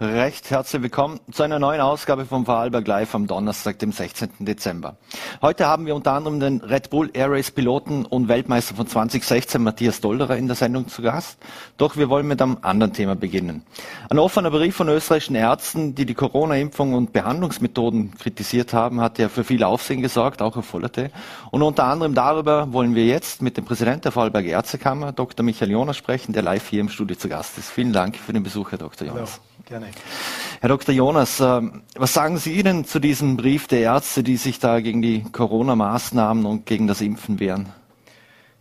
Recht herzlich willkommen zu einer neuen Ausgabe vom Vorarlberg Live am Donnerstag, dem 16. Dezember. Heute haben wir unter anderem den Red Bull Air Race Piloten und Weltmeister von 2016, Matthias Dolderer, in der Sendung zu Gast. Doch wir wollen mit einem anderen Thema beginnen. Ein offener Brief von österreichischen Ärzten, die die Corona-Impfung und Behandlungsmethoden kritisiert haben, hat ja für viel Aufsehen gesorgt, auch erforderte. Und unter anderem darüber wollen wir jetzt mit dem Präsidenten der Vorarlberg Ärztekammer, Dr. Michael Jonas, sprechen, der live hier im Studio zu Gast ist. Vielen Dank für den Besuch, Herr Dr. Jonas. Ja. Gerne. Herr Dr. Jonas, ähm, was sagen Sie denn zu diesem Brief der Ärzte, die sich da gegen die Corona-Maßnahmen und gegen das Impfen wehren?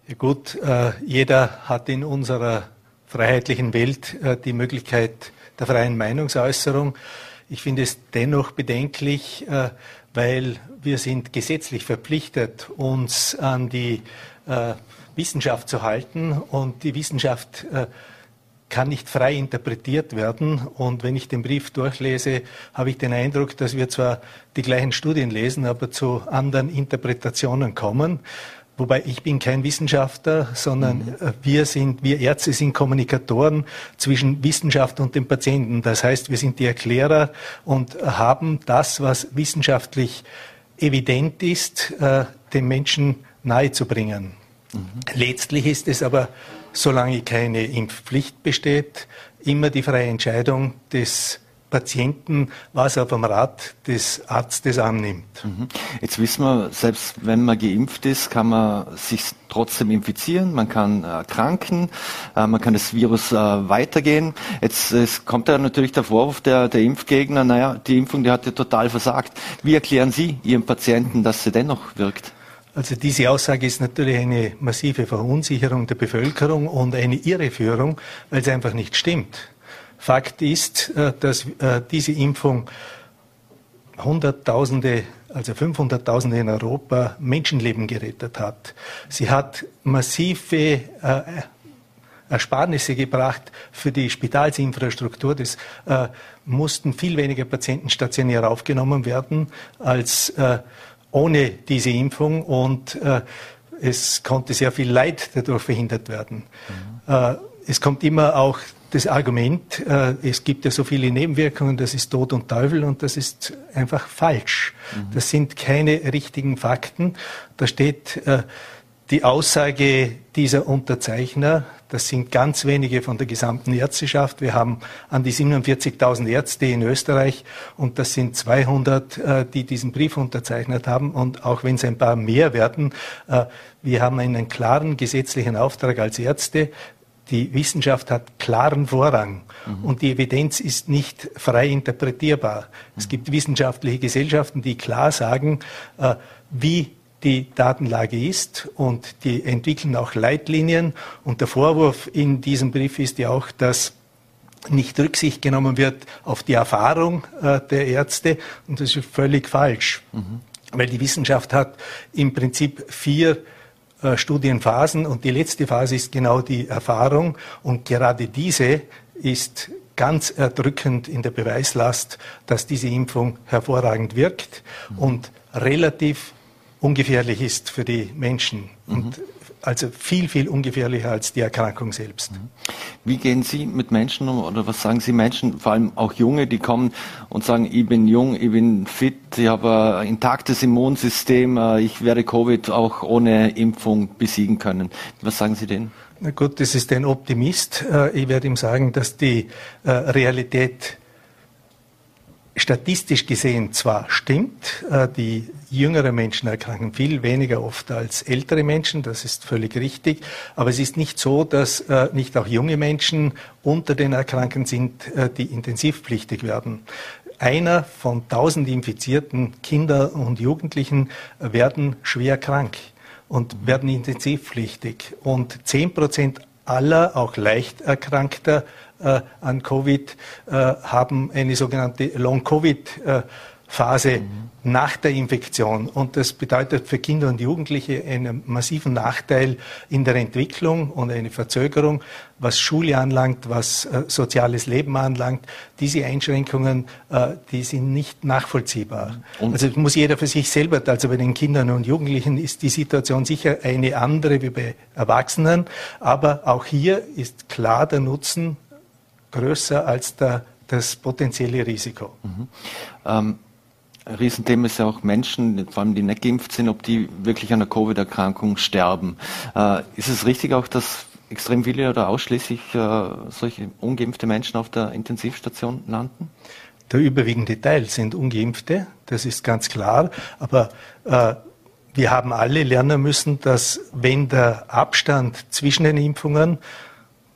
Ja gut, äh, jeder hat in unserer freiheitlichen Welt äh, die Möglichkeit der freien Meinungsäußerung. Ich finde es dennoch bedenklich, äh, weil wir sind gesetzlich verpflichtet, uns an die Wissenschaft zu halten und die Wissenschaft kann nicht frei interpretiert werden. Und wenn ich den Brief durchlese, habe ich den Eindruck, dass wir zwar die gleichen Studien lesen, aber zu anderen Interpretationen kommen. Wobei ich bin kein Wissenschaftler, sondern mhm. wir sind, wir Ärzte sind Kommunikatoren zwischen Wissenschaft und dem Patienten. Das heißt, wir sind die Erklärer und haben das, was wissenschaftlich evident ist, äh, den Menschen nahezubringen. Mhm. Letztlich ist es aber solange keine Impfpflicht besteht, immer die freie Entscheidung des Patienten, was er vom Rat des Arztes annimmt. Mhm. Jetzt wissen wir, selbst wenn man geimpft ist, kann man sich trotzdem infizieren, man kann erkranken, äh, man kann das Virus äh, weitergehen. Jetzt kommt ja natürlich der Vorwurf der, der Impfgegner, naja, die Impfung, die hat ja total versagt. Wie erklären Sie Ihren Patienten, dass sie dennoch wirkt? Also diese Aussage ist natürlich eine massive Verunsicherung der Bevölkerung und eine Irreführung, weil es einfach nicht stimmt. Fakt ist, äh, dass äh, diese Impfung Hunderttausende, also 500.000 in Europa Menschenleben gerettet hat. Sie hat massive äh, Ersparnisse gebracht für die Spitalsinfrastruktur. Es mussten viel weniger Patienten stationär aufgenommen werden als ohne diese Impfung und äh, es konnte sehr viel Leid dadurch verhindert werden. Mhm. Äh, es kommt immer auch das Argument, äh, es gibt ja so viele Nebenwirkungen, das ist Tod und Teufel und das ist einfach falsch. Mhm. Das sind keine richtigen Fakten. Da steht äh, die Aussage dieser Unterzeichner, das sind ganz wenige von der gesamten Ärzteschaft. Wir haben an die 47.000 Ärzte in Österreich und das sind 200, äh, die diesen Brief unterzeichnet haben. Und auch wenn es ein paar mehr werden, äh, wir haben einen klaren gesetzlichen Auftrag als Ärzte. Die Wissenschaft hat klaren Vorrang mhm. und die Evidenz ist nicht frei interpretierbar. Mhm. Es gibt wissenschaftliche Gesellschaften, die klar sagen, äh, wie die Datenlage ist und die entwickeln auch Leitlinien. Und der Vorwurf in diesem Brief ist ja auch, dass nicht Rücksicht genommen wird auf die Erfahrung äh, der Ärzte. Und das ist völlig falsch, mhm. weil die Wissenschaft hat im Prinzip vier äh, Studienphasen und die letzte Phase ist genau die Erfahrung. Und gerade diese ist ganz erdrückend in der Beweislast, dass diese Impfung hervorragend wirkt mhm. und relativ ungefährlich ist für die Menschen. Mhm. Und also viel, viel ungefährlicher als die Erkrankung selbst. Mhm. Wie gehen Sie mit Menschen um oder was sagen Sie Menschen, vor allem auch Junge, die kommen und sagen, ich bin jung, ich bin fit, ich habe ein intaktes Immunsystem, äh, ich werde Covid auch ohne Impfung besiegen können. Was sagen Sie denen? Na gut, das ist ein Optimist. Äh, ich werde ihm sagen, dass die äh, Realität statistisch gesehen zwar stimmt, äh, die jüngeren Menschen erkranken viel weniger oft als ältere Menschen, das ist völlig richtig, aber es ist nicht so, dass äh, nicht auch junge Menschen unter den Erkrankten sind, äh, die intensivpflichtig werden. Einer von tausend infizierten Kindern und Jugendlichen werden schwer krank und werden intensivpflichtig. Und zehn Prozent aller, auch leicht Erkrankter, an Covid äh, haben eine sogenannte Long-Covid- äh, Phase mhm. nach der Infektion. Und das bedeutet für Kinder und Jugendliche einen massiven Nachteil in der Entwicklung und eine Verzögerung, was Schule anlangt, was äh, soziales Leben anlangt. Diese Einschränkungen, äh, die sind nicht nachvollziehbar. Und also muss jeder für sich selber, also bei den Kindern und Jugendlichen ist die Situation sicher eine andere wie bei Erwachsenen. Aber auch hier ist klar der Nutzen größer als der, das potenzielle Risiko. Mhm. Ähm ein Riesenthema ist ja auch Menschen, vor allem die nicht geimpft sind, ob die wirklich an der Covid-Erkrankung sterben. Äh, ist es richtig auch, dass extrem viele oder ausschließlich äh, solche ungeimpfte Menschen auf der Intensivstation landen? Der überwiegende Teil sind ungeimpfte, das ist ganz klar. Aber äh, wir haben alle lernen müssen, dass wenn der Abstand zwischen den Impfungen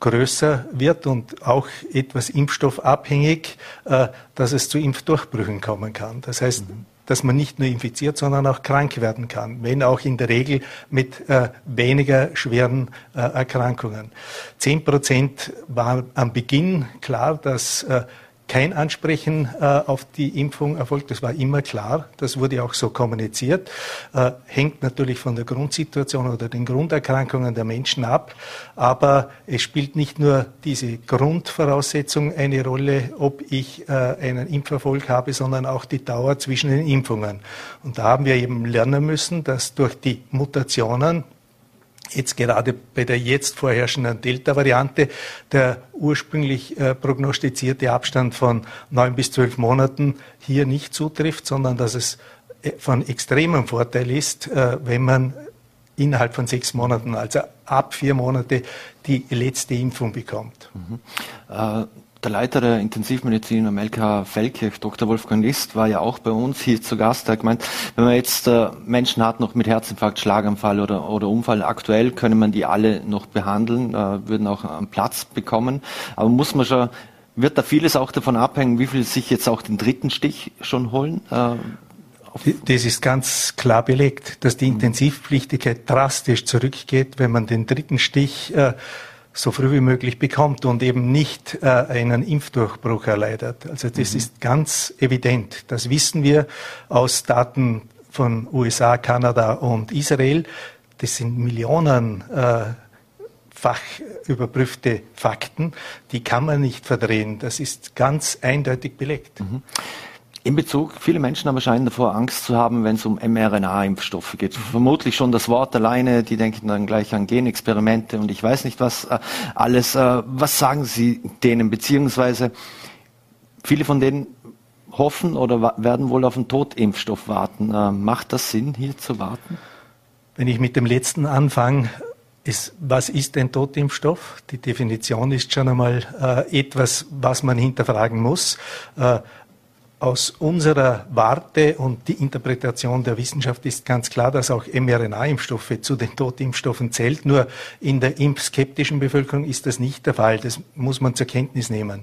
größer wird und auch etwas impfstoffabhängig, äh, dass es zu Impfdurchbrüchen kommen kann. Das heißt, mhm. dass man nicht nur infiziert, sondern auch krank werden kann, wenn auch in der Regel mit äh, weniger schweren äh, Erkrankungen. Zehn Prozent war am Beginn klar, dass kein Ansprechen äh, auf die Impfung erfolgt. Das war immer klar. Das wurde auch so kommuniziert. Äh, hängt natürlich von der Grundsituation oder den Grunderkrankungen der Menschen ab. Aber es spielt nicht nur diese Grundvoraussetzung eine Rolle, ob ich äh, einen Impferfolg habe, sondern auch die Dauer zwischen den Impfungen. Und da haben wir eben lernen müssen, dass durch die Mutationen jetzt gerade bei der jetzt vorherrschenden Delta-Variante der ursprünglich äh, prognostizierte Abstand von neun bis zwölf Monaten hier nicht zutrifft, sondern dass es äh, von extremem Vorteil ist, äh, wenn man innerhalb von sechs Monaten, also ab vier Monate, die letzte Impfung bekommt. Mhm. Äh, der Leiter der Intensivmedizin am LK Feldkirch, Dr. Wolfgang List, war ja auch bei uns hier zu Gast. Er hat gemeint, wenn man jetzt äh, Menschen hat noch mit Herzinfarkt, Schlaganfall oder, oder Unfall, aktuell können man die alle noch behandeln, äh, würden auch einen Platz bekommen. Aber muss man schon, wird da vieles auch davon abhängen, wie viele sich jetzt auch den dritten Stich schon holen? Äh, das ist ganz klar belegt, dass die Intensivpflichtigkeit drastisch zurückgeht, wenn man den dritten Stich äh, so früh wie möglich bekommt und eben nicht äh, einen Impfdurchbruch erleidet. Also das mhm. ist ganz evident. Das wissen wir aus Daten von USA, Kanada und Israel. Das sind Millionen äh, fach überprüfte Fakten, die kann man nicht verdrehen. Das ist ganz eindeutig belegt. Mhm. In Bezug, viele Menschen aber scheinen davor Angst zu haben, wenn es um mRNA-Impfstoffe geht. Vermutlich schon das Wort alleine, die denken dann gleich an Genexperimente und ich weiß nicht was äh, alles. Äh, was sagen Sie denen? Beziehungsweise viele von denen hoffen oder werden wohl auf einen Totimpfstoff warten. Äh, macht das Sinn, hier zu warten? Wenn ich mit dem letzten anfange, ist, was ist ein Totimpfstoff? Die Definition ist schon einmal äh, etwas, was man hinterfragen muss. Äh, aus unserer Warte und die Interpretation der Wissenschaft ist ganz klar, dass auch mRNA-Impfstoffe zu den Totimpfstoffen zählt. Nur in der impfskeptischen Bevölkerung ist das nicht der Fall. Das muss man zur Kenntnis nehmen.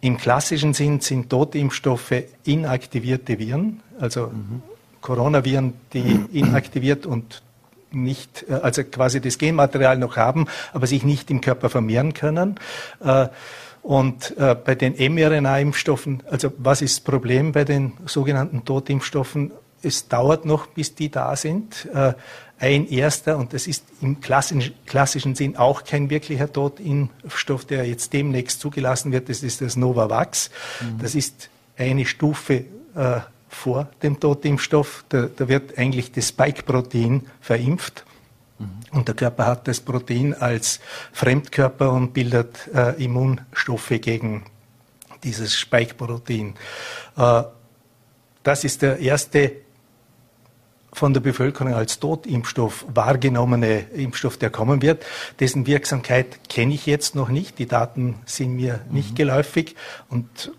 Im klassischen Sinn sind Totimpfstoffe inaktivierte Viren, also mhm. Coronaviren, die inaktiviert und nicht, äh, also quasi das Genmaterial noch haben, aber sich nicht im Körper vermehren können. Äh, und äh, bei den mRNA-Impfstoffen, also was ist das Problem bei den sogenannten Totimpfstoffen? Es dauert noch, bis die da sind. Äh, ein erster, und das ist im klassischen, klassischen Sinn auch kein wirklicher Totimpfstoff, der jetzt demnächst zugelassen wird, das ist das Novavax. Mhm. Das ist eine Stufe äh, vor dem Totimpfstoff. Da, da wird eigentlich das Spike-Protein verimpft. Mhm. Und der Körper hat das Protein als Fremdkörper und bildet äh, Immunstoffe gegen dieses Spike-Protein. Äh, das ist der erste von der Bevölkerung als Totimpfstoff wahrgenommene Impfstoff, der kommen wird. Dessen Wirksamkeit kenne ich jetzt noch nicht. Die Daten sind mir nicht mhm. geläufig und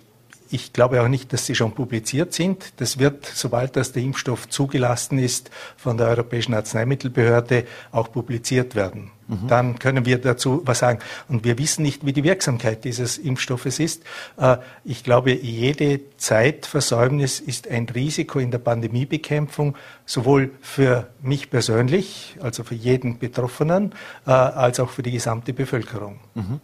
ich glaube auch nicht, dass sie schon publiziert sind. Das wird, sobald das der Impfstoff zugelassen ist, von der Europäischen Arzneimittelbehörde auch publiziert werden. Mhm. Dann können wir dazu was sagen. Und wir wissen nicht, wie die Wirksamkeit dieses Impfstoffes ist. Äh, ich glaube, jede Zeitversäumnis ist ein Risiko in der Pandemiebekämpfung, sowohl für mich persönlich, also für jeden Betroffenen, äh, als auch für die gesamte Bevölkerung. Mhm.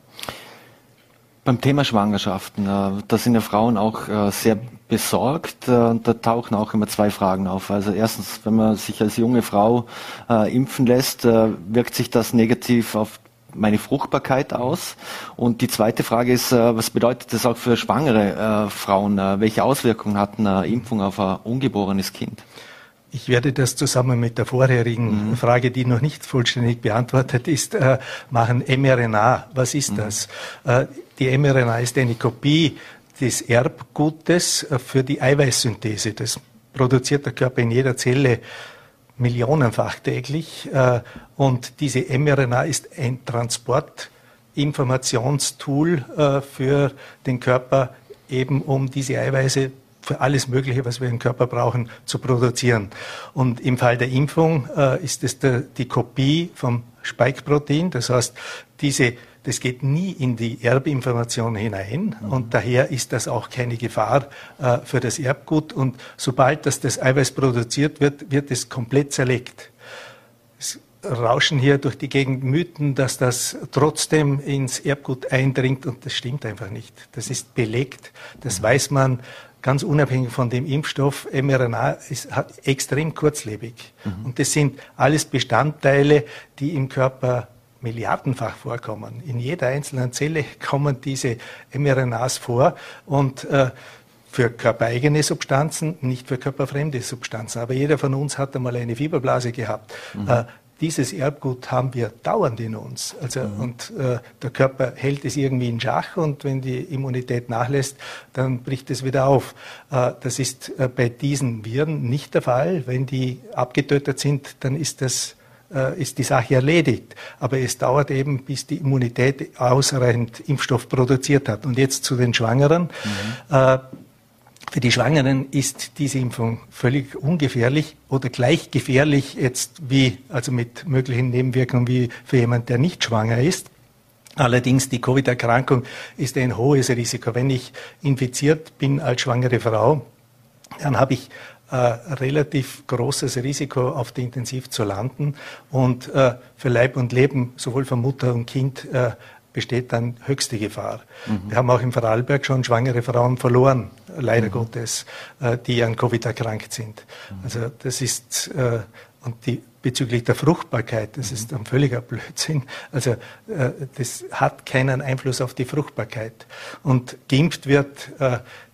Beim Thema Schwangerschaften, äh, da sind ja Frauen auch äh, sehr besorgt. Äh, da tauchen auch immer zwei Fragen auf. Also erstens, wenn man sich als junge Frau impfen lässt, wirkt sich das negativ auf meine Fruchtbarkeit aus? Und die zweite Frage ist, was bedeutet das auch für schwangere Frauen? Welche Auswirkungen hat eine Impfung auf ein ungeborenes Kind? Ich werde das zusammen mit der vorherigen mhm. Frage, die noch nicht vollständig beantwortet ist, äh, machen. mRNA, was ist mhm. das? Äh, die mRNA ist eine Kopie des Erbgutes äh, für die Eiweißsynthese. Das produziert der Körper in jeder Zelle millionenfach täglich. Äh, und diese mRNA ist ein Transportinformationstool für den Körper, eben um diese Eiweiße für alles Mögliche, was wir im Körper brauchen, zu produzieren. Und im Fall der Impfung äh, ist es der, die Kopie vom Spike-Protein. Das heißt, diese, das geht nie in die Erbinformation hinein mhm. und daher ist das auch keine Gefahr äh, für das Erbgut. Und sobald das, das Eiweiß produziert wird, wird es komplett zerlegt. Es rauschen hier durch die Gegend Mythen, dass das trotzdem ins Erbgut eindringt und das stimmt einfach nicht. Das ist belegt, das mhm. weiß man ganz unabhängig von dem Impfstoff, mRNA ist hat extrem kurzlebig. Mhm. Und das sind alles Bestandteile, die im Körper milliardenfach vorkommen. In jeder einzelnen Zelle kommen diese mRNAs vor und äh, für körpereigene Substanzen, nicht für körperfremde Substanzen. Aber jeder von uns hat einmal eine Fieberblase gehabt. Mhm. Äh, dieses Erbgut haben wir dauernd in uns. Also, mhm. Und äh, der Körper hält es irgendwie in Schach und wenn die Immunität nachlässt, dann bricht es wieder auf. Äh, das ist äh, bei diesen Viren nicht der Fall. Wenn die abgetötet sind, dann ist das äh, ist die Sache erledigt. Aber es dauert eben, bis die Immunität ausreichend Impfstoff produziert hat. Und jetzt zu den Schwangeren. Mhm. Für die Schwangeren ist diese Impfung völlig ungefährlich oder gleich gefährlich jetzt wie, also mit möglichen Nebenwirkungen wie für jemand, der nicht schwanger ist. Allerdings die Covid-Erkrankung ist ein hohes Risiko. Wenn ich infiziert bin als schwangere Frau, dann habe ich äh, relativ großes Risiko, auf der Intensiv zu landen und äh, für Leib und Leben sowohl von Mutter und Kind äh, besteht dann höchste Gefahr. Mhm. Wir haben auch im Vorarlberg schon schwangere Frauen verloren, leider mhm. Gottes, äh, die an Covid erkrankt sind. Mhm. Also das ist, äh, und die, bezüglich der Fruchtbarkeit, das ist ein völliger Blödsinn. Also äh, das hat keinen Einfluss auf die Fruchtbarkeit. Und geimpft wird,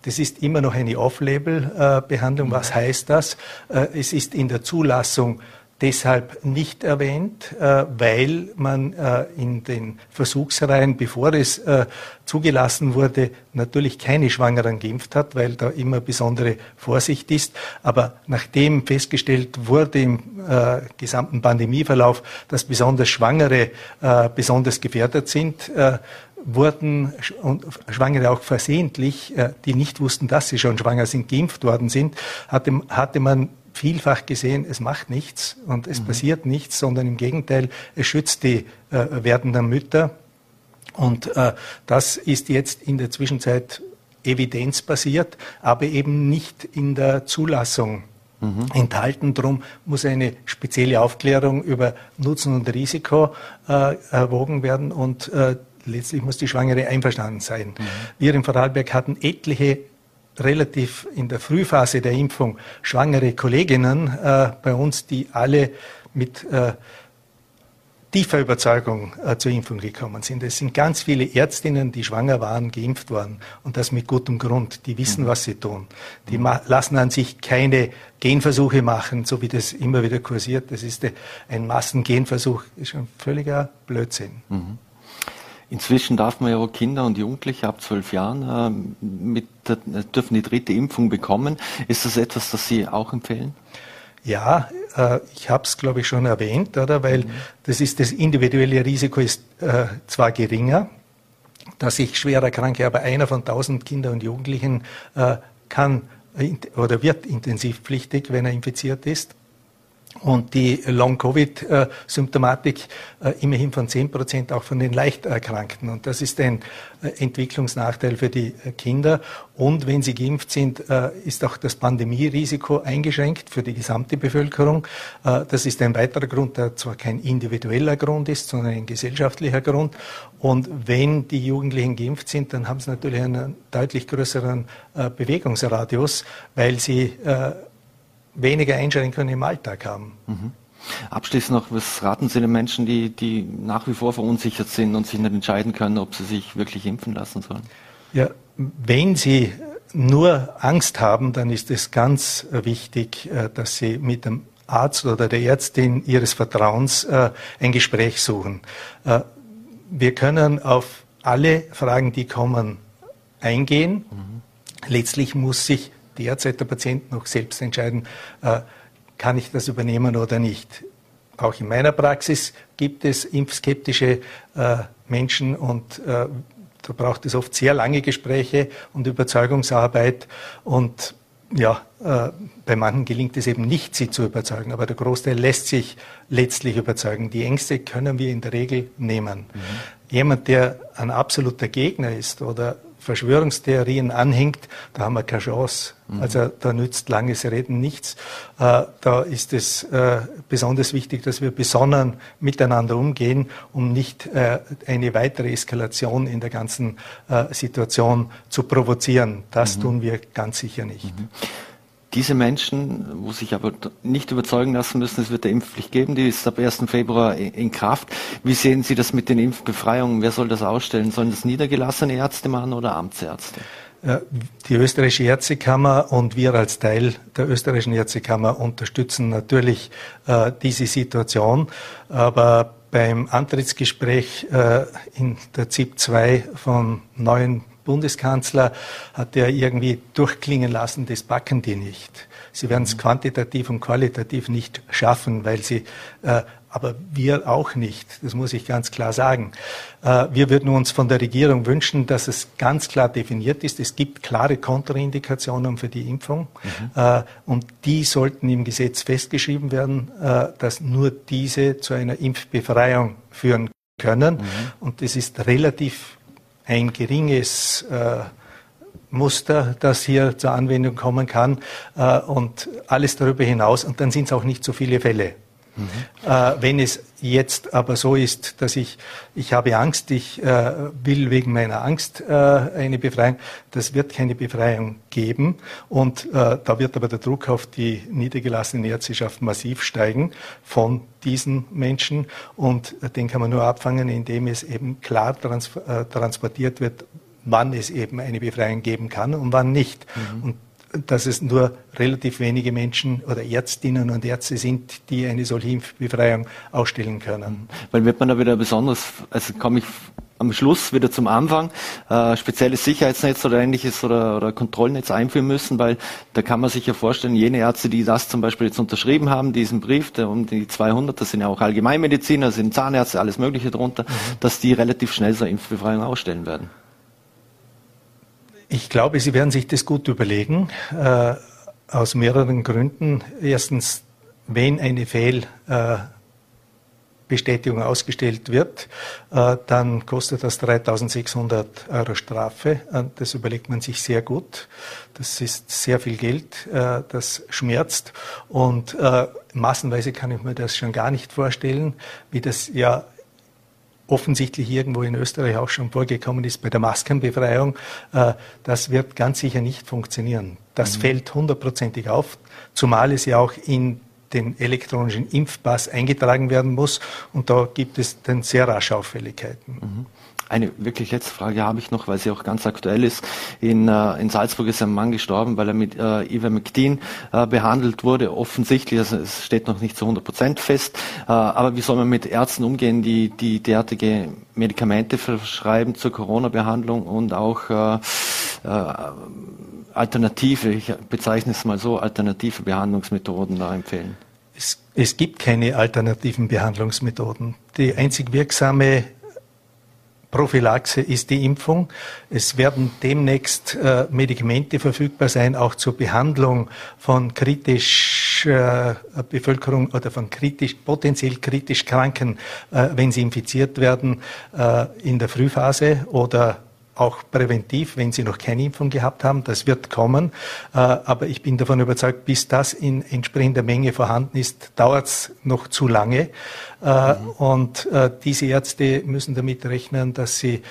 das ist immer noch eine Off-Label-Behandlung. Was heißt das? Es ist in der Zulassung deshalb nicht erwähnt, äh, weil man äh, in den Versuchsreihen, bevor es äh, zugelassen wurde, natürlich keine Schwangeren geimpft hat, weil da immer besondere Vorsicht ist. Aber nachdem festgestellt wurde im gesamten Pandemieverlauf, dass besonders Schwangere besonders gefährdet sind, wurden Schwangere auch versehentlich, die nicht wussten, dass sie schon schwanger sind, geimpft worden sind, hatte, hatte man vielfach gesehen, es macht nichts und es mhm. passiert nichts, sondern im Gegenteil, es schützt die äh, werdenden Mütter. Und äh, das ist jetzt in der Zwischenzeit evidenzbasiert, aber eben nicht in der Zulassung mhm. enthalten. Darum muss eine spezielle Aufklärung über Nutzen und Risiko äh, erwogen werden und äh, letztlich muss die Schwangere einverstanden sein. Mhm. Wir in Vorarlberg hatten etliche relativ in der Frühphase der Impfung schwangere Kolleginnen äh, bei uns, die alle mit äh, tiefer Überzeugung äh, zur Impfung gekommen sind. Es sind ganz viele Ärztinnen, die schwanger waren, geimpft worden und das mit gutem Grund. Die wissen, mhm. was sie tun. Die lassen an sich keine Genversuche machen, so wie das immer wieder kursiert. Das ist ein Massengenversuch, ist schon völliger Blödsinn. Mhm. Inzwischen darf man ja auch Kinder und Jugendliche ab zwölf Jahren äh, mit, äh, dürfen die dritte Impfung bekommen. Ist das etwas, das Sie auch empfehlen? Ja, äh, ich habe es, glaube ich, schon erwähnt, oder? Weil mhm. das ist das individuelle Risiko ist äh, zwar geringer, dass ich schwer erkranke, aber einer von tausend Kindern und Jugendlichen äh, kann oder wird intensivpflichtig, wenn er infiziert ist. Und die Long-Covid-Symptomatik äh, immerhin von 10 Prozent auch von den Leichterkrankten. Und das ist ein äh, Entwicklungsnachteil für die äh, Kinder. Und wenn sie geimpft sind, ist auch das Pandemierisiko eingeschränkt für die gesamte Bevölkerung. Das ist ein weiterer Grund, der zwar kein individueller Grund ist, sondern ein gesellschaftlicher Grund. Und wenn die Jugendlichen geimpft sind, dann haben sie natürlich einen deutlich größeren Bewegungsradius, weil sie weniger Einschränkungen im Alltag haben. Mhm. Abschließend noch, was raten Sie den Menschen, die, die nach wie vor verunsichert sind und sich nicht entscheiden können, ob sie sich wirklich impfen lassen sollen? Ja, wenn Sie nur Angst haben, dann ist es ganz wichtig, äh, dass Sie mit dem Arzt oder der Ärztin Ihres Vertrauens äh, ein Gespräch suchen. Äh, wir können auf alle Fragen, die kommen, eingehen. Mhm. Letztlich muss sich derzeit der Patient noch selbst entscheiden, äh, kann ich das übernehmen oder nicht. Auch in meiner Praxis gibt es impfskeptische äh, Menschen und äh, da braucht es oft sehr lange Gespräche und Überzeugungsarbeit und ja, äh, bei manchen gelingt es eben nicht, sie zu überzeugen, aber der Großteil lässt sich letztlich überzeugen. Die Ängste können wir in der Regel nehmen. Mhm. Jemand, der ein absoluter Gegner ist oder Verschwörungstheorien anhängt, da haben wir keine Chance. Mhm. Also da nützt langes Reden nichts. Äh, da ist es äh, besonders wichtig, dass wir besonnen miteinander umgehen, um nicht äh, eine weitere Eskalation in der ganzen äh, Situation zu provozieren. Das mhm. tun wir ganz sicher nicht. Mhm. Diese Menschen, wo sich aber nicht überzeugen lassen müssen, es wird eine Impfpflicht geben, die ist ab 1. Februar in Kraft. Wie sehen Sie das mit den Impfbefreiungen? Wer soll das ausstellen? Sollen das niedergelassene Ärzte machen oder Amtsärzte? Die österreichische Ärztekammer und wir als Teil der österreichischen Ärztekammer unterstützen natürlich äh, diese Situation. Aber beim Antrittsgespräch äh, in der ZIP 2 vom neuen Bundeskanzler hat er irgendwie durchklingen lassen, das backen die nicht. Sie werden es mhm. quantitativ und qualitativ nicht schaffen, weil sie, äh, aber wir auch nicht. Das muss ich ganz klar sagen. Äh, wir würden uns von der Regierung wünschen, dass es ganz klar definiert ist. Es gibt klare Kontraindikationen für die Impfung mhm. äh, und die sollten im Gesetz festgeschrieben werden, äh, dass nur diese zu einer Impfbefreiung führen können. Mhm. Und das ist relativ ein geringes äh, Muster, das hier zur Anwendung kommen kann äh, und alles darüber hinaus. Und dann sind es auch nicht so viele Fälle. Mhm. Äh, wenn es jetzt aber so ist, dass ich, ich habe Angst, ich äh, will wegen meiner Angst äh, eine Befreiung, das wird keine Befreiung geben. Und äh, da wird aber der Druck auf die niedergelassene Ärzteschaft massiv steigen von diesen Menschen. Und den kann man nur abfangen, indem es eben klar trans äh, transportiert wird, wann es eben eine Befreiung geben kann und wann nicht. Mhm. Und dass es nur relativ wenige Menschen oder Ärztinnen und Ärzte sind, die eine solche Impfbefreiung ausstellen können. Weil wird man da wieder besonders, also komme ich am Schluss wieder zum Anfang, äh, spezielles Sicherheitsnetz oder ähnliches oder, oder Kontrollnetz einführen müssen, weil da kann man sich ja vorstellen, jene Ärzte, die das zum Beispiel jetzt unterschrieben haben, diesen Brief, der um die 200, das sind ja auch Allgemeinmediziner, sind Zahnärzte, alles Mögliche drunter, mhm. dass die relativ schnell so eine Impfbefreiung ausstellen werden. Ich glaube, Sie werden sich das gut überlegen, äh, aus mehreren Gründen. Erstens, wenn eine Fehlbestätigung äh, ausgestellt wird, äh, dann kostet das 3600 Euro Strafe. Das überlegt man sich sehr gut. Das ist sehr viel Geld, äh, das schmerzt. Und äh, massenweise kann ich mir das schon gar nicht vorstellen, wie das ja offensichtlich irgendwo in Österreich auch schon vorgekommen ist bei der Maskenbefreiung, äh, das wird ganz sicher nicht funktionieren. Das mhm. fällt hundertprozentig auf, zumal es ja auch in den elektronischen Impfpass eingetragen werden muss und da gibt es dann sehr rasch Auffälligkeiten. Mhm. Eine wirklich letzte Frage habe ich noch, weil sie auch ganz aktuell ist. In, äh, in Salzburg ist ein Mann gestorben, weil er mit äh, Ivermectin äh, behandelt wurde. Offensichtlich, also es steht noch nicht zu 100 Prozent fest. Äh, aber wie soll man mit Ärzten umgehen, die, die derartige Medikamente verschreiben zur Corona-Behandlung und auch äh, äh, alternative, ich bezeichne es mal so, alternative Behandlungsmethoden da empfehlen? Es, es gibt keine alternativen Behandlungsmethoden. Die einzig wirksame Prophylaxe ist die Impfung. Es werden demnächst äh, Medikamente verfügbar sein, auch zur Behandlung von kritisch äh, Bevölkerung oder von kritisch, potenziell kritisch Kranken, äh, wenn sie infiziert werden, äh, in der Frühphase oder auch präventiv, wenn sie noch keine Impfung gehabt haben. Das wird kommen. Äh, aber ich bin davon überzeugt, bis das in entsprechender Menge vorhanden ist, dauert es noch zu lange. Äh, mhm. Und äh, diese Ärzte müssen damit rechnen, dass sie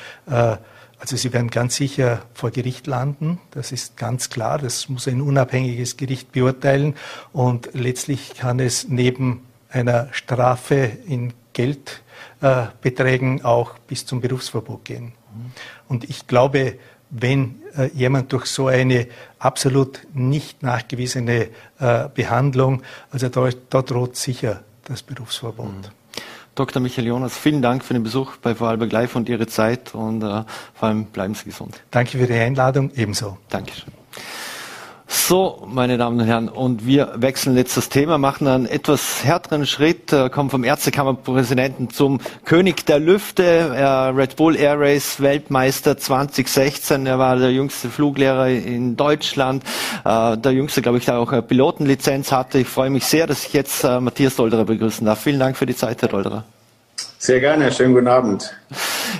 also sie werden ganz sicher vor Gericht landen, das ist ganz klar, das muss ein unabhängiges Gericht beurteilen und letztlich kann es neben einer Strafe in Geldbeträgen auch bis zum Berufsverbot gehen. Und ich glaube, wenn äh, jemand durch so eine absolut nicht nachgewiesene äh, Behandlung, also da, da, droht sicher das Berufsverbot. Mhm. Dr. Michael Jonas, vielen Dank für den Besuch bei Vorarlberg Live und Ihre Zeit und äh, vor allem bleiben Sie gesund. Danke für die Einladung, ebenso. Dankeschön. So, meine Damen und Herren, und wir wechseln jetzt das Thema, machen einen etwas härteren Schritt, äh, kommen vom Ärztekammerpräsidenten zum König der Lüfte, er Red Bull Air Race Weltmeister 2016. Er war der jüngste Fluglehrer in Deutschland, äh, der jüngste, glaube ich, der auch eine Pilotenlizenz hatte. Ich freue mich sehr, dass ich jetzt äh, Matthias Dolderer begrüßen darf. Vielen Dank für die Zeit, Herr Dolderer. Sehr gerne, schönen guten Abend.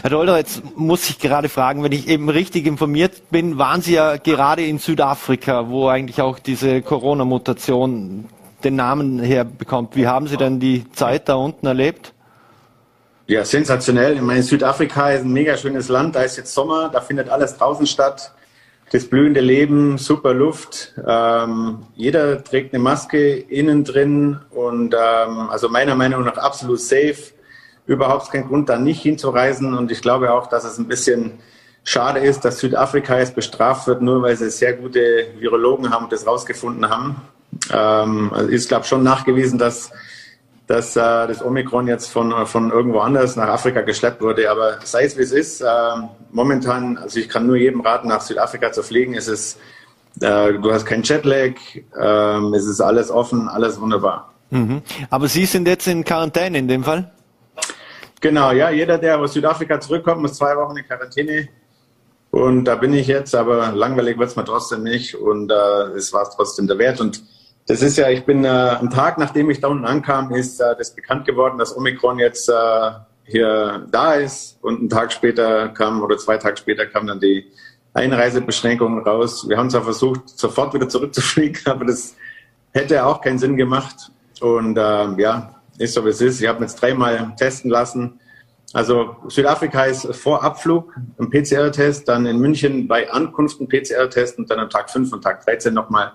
Herr Dolder, jetzt muss ich gerade fragen, wenn ich eben richtig informiert bin, waren Sie ja gerade in Südafrika, wo eigentlich auch diese Corona-Mutation den Namen herbekommt. Wie haben Sie denn die Zeit da unten erlebt? Ja, sensationell. Ich meine, Südafrika ist ein mega schönes Land. Da ist jetzt Sommer, da findet alles draußen statt. Das blühende Leben, super Luft. Ähm, jeder trägt eine Maske innen drin und ähm, also meiner Meinung nach absolut safe überhaupt kein Grund, da nicht hinzureisen. Und ich glaube auch, dass es ein bisschen schade ist, dass Südafrika jetzt bestraft wird, nur weil sie sehr gute Virologen haben und das rausgefunden haben. Ähm, also ist, glaube ich, schon nachgewiesen, dass, dass äh, das Omikron jetzt von, von irgendwo anders nach Afrika geschleppt wurde. Aber sei es wie es ist, äh, momentan, also ich kann nur jedem raten, nach Südafrika zu fliegen. Es ist, äh, du hast kein Jetlag, äh, es ist alles offen, alles wunderbar. Mhm. Aber Sie sind jetzt in Quarantäne in dem Fall? Genau, ja, jeder, der aus Südafrika zurückkommt, muss zwei Wochen in Quarantäne. Und da bin ich jetzt, aber langweilig wird es mir trotzdem nicht. Und äh, es war es trotzdem der Wert. Und das ist ja, ich bin äh, am Tag, nachdem ich da unten ankam, ist äh, das bekannt geworden, dass Omikron jetzt äh, hier da ist. Und einen Tag später kam, oder zwei Tage später kam dann die Einreisebeschränkungen raus. Wir haben zwar versucht, sofort wieder zurückzufliegen, aber das hätte auch keinen Sinn gemacht. Und äh, ja, ist so wie es ist. Ich habe jetzt dreimal testen lassen. Also Südafrika ist vor Abflug ein PCR-Test, dann in München bei Ankunft ein PCR-Test und dann am Tag 5 und Tag 13 nochmal.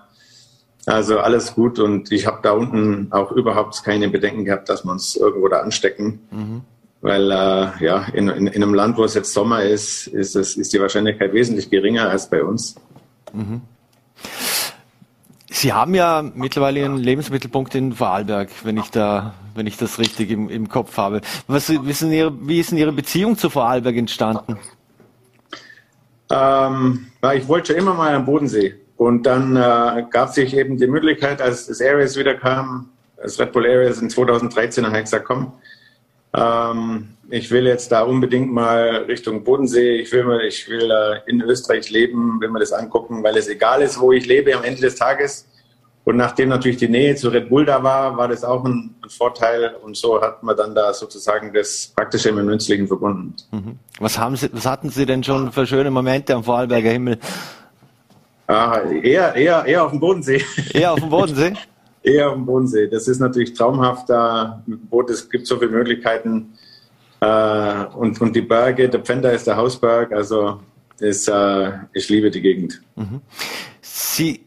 Also alles gut und ich habe da unten auch überhaupt keine Bedenken gehabt, dass wir uns irgendwo da anstecken. Mhm. Weil äh, ja, in, in, in, einem Land, wo es jetzt Sommer ist, ist, es, ist die Wahrscheinlichkeit wesentlich geringer als bei uns. Mhm. Sie haben ja mittlerweile Ihren Lebensmittelpunkt in Vorarlberg, wenn ich da, wenn ich das richtig im, im Kopf habe. Was, wissen Ihre, wie ist denn Ihre Beziehung zu Vorarlberg entstanden? Ähm, ich wollte schon immer mal am Bodensee. Und dann äh, gab sich eben die Möglichkeit, als das Areas wieder kam, das Red Bull Areas in 2013, habe ich gesagt, komm, ähm, ich will jetzt da unbedingt mal Richtung Bodensee. Ich will, ich will in Österreich leben, will mir das angucken, weil es egal ist, wo ich lebe am Ende des Tages. Und nachdem natürlich die Nähe zu Red Bull da war, war das auch ein, ein Vorteil. Und so hat man dann da sozusagen das Praktische mit dem Nützlichen verbunden. Mhm. Was, haben Sie, was hatten Sie denn schon für schöne Momente am Vorarlberger Himmel? Ah, eher, eher, eher auf dem Bodensee. Eher auf dem Bodensee? eher auf dem Bodensee. Das ist natürlich traumhaft da Boot. Es gibt so viele Möglichkeiten. Äh, und, und die Berge, der Pfänder ist der Hausberg. Also ist, äh, ich liebe die Gegend. Mhm. Sie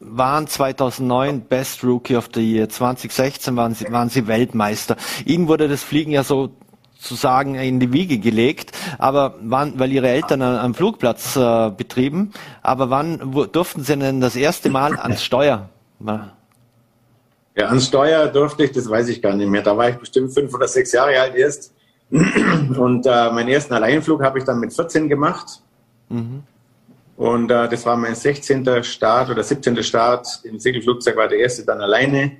waren 2009 Best Rookie of the Year. 2016 waren sie, waren sie Weltmeister. Ihnen wurde das Fliegen ja so sozusagen in die Wiege gelegt, aber wann, weil ihre Eltern am Flugplatz äh, betrieben, aber wann wo, durften sie denn das erste Mal ans Steuer? Ja, ans Steuer durfte ich, das weiß ich gar nicht mehr. Da war ich bestimmt fünf oder sechs Jahre alt erst. Und äh, meinen ersten Alleinflug habe ich dann mit 14 gemacht. Mhm. Und äh, das war mein 16. Start oder 17. Start im Segelflugzeug, war der erste dann alleine.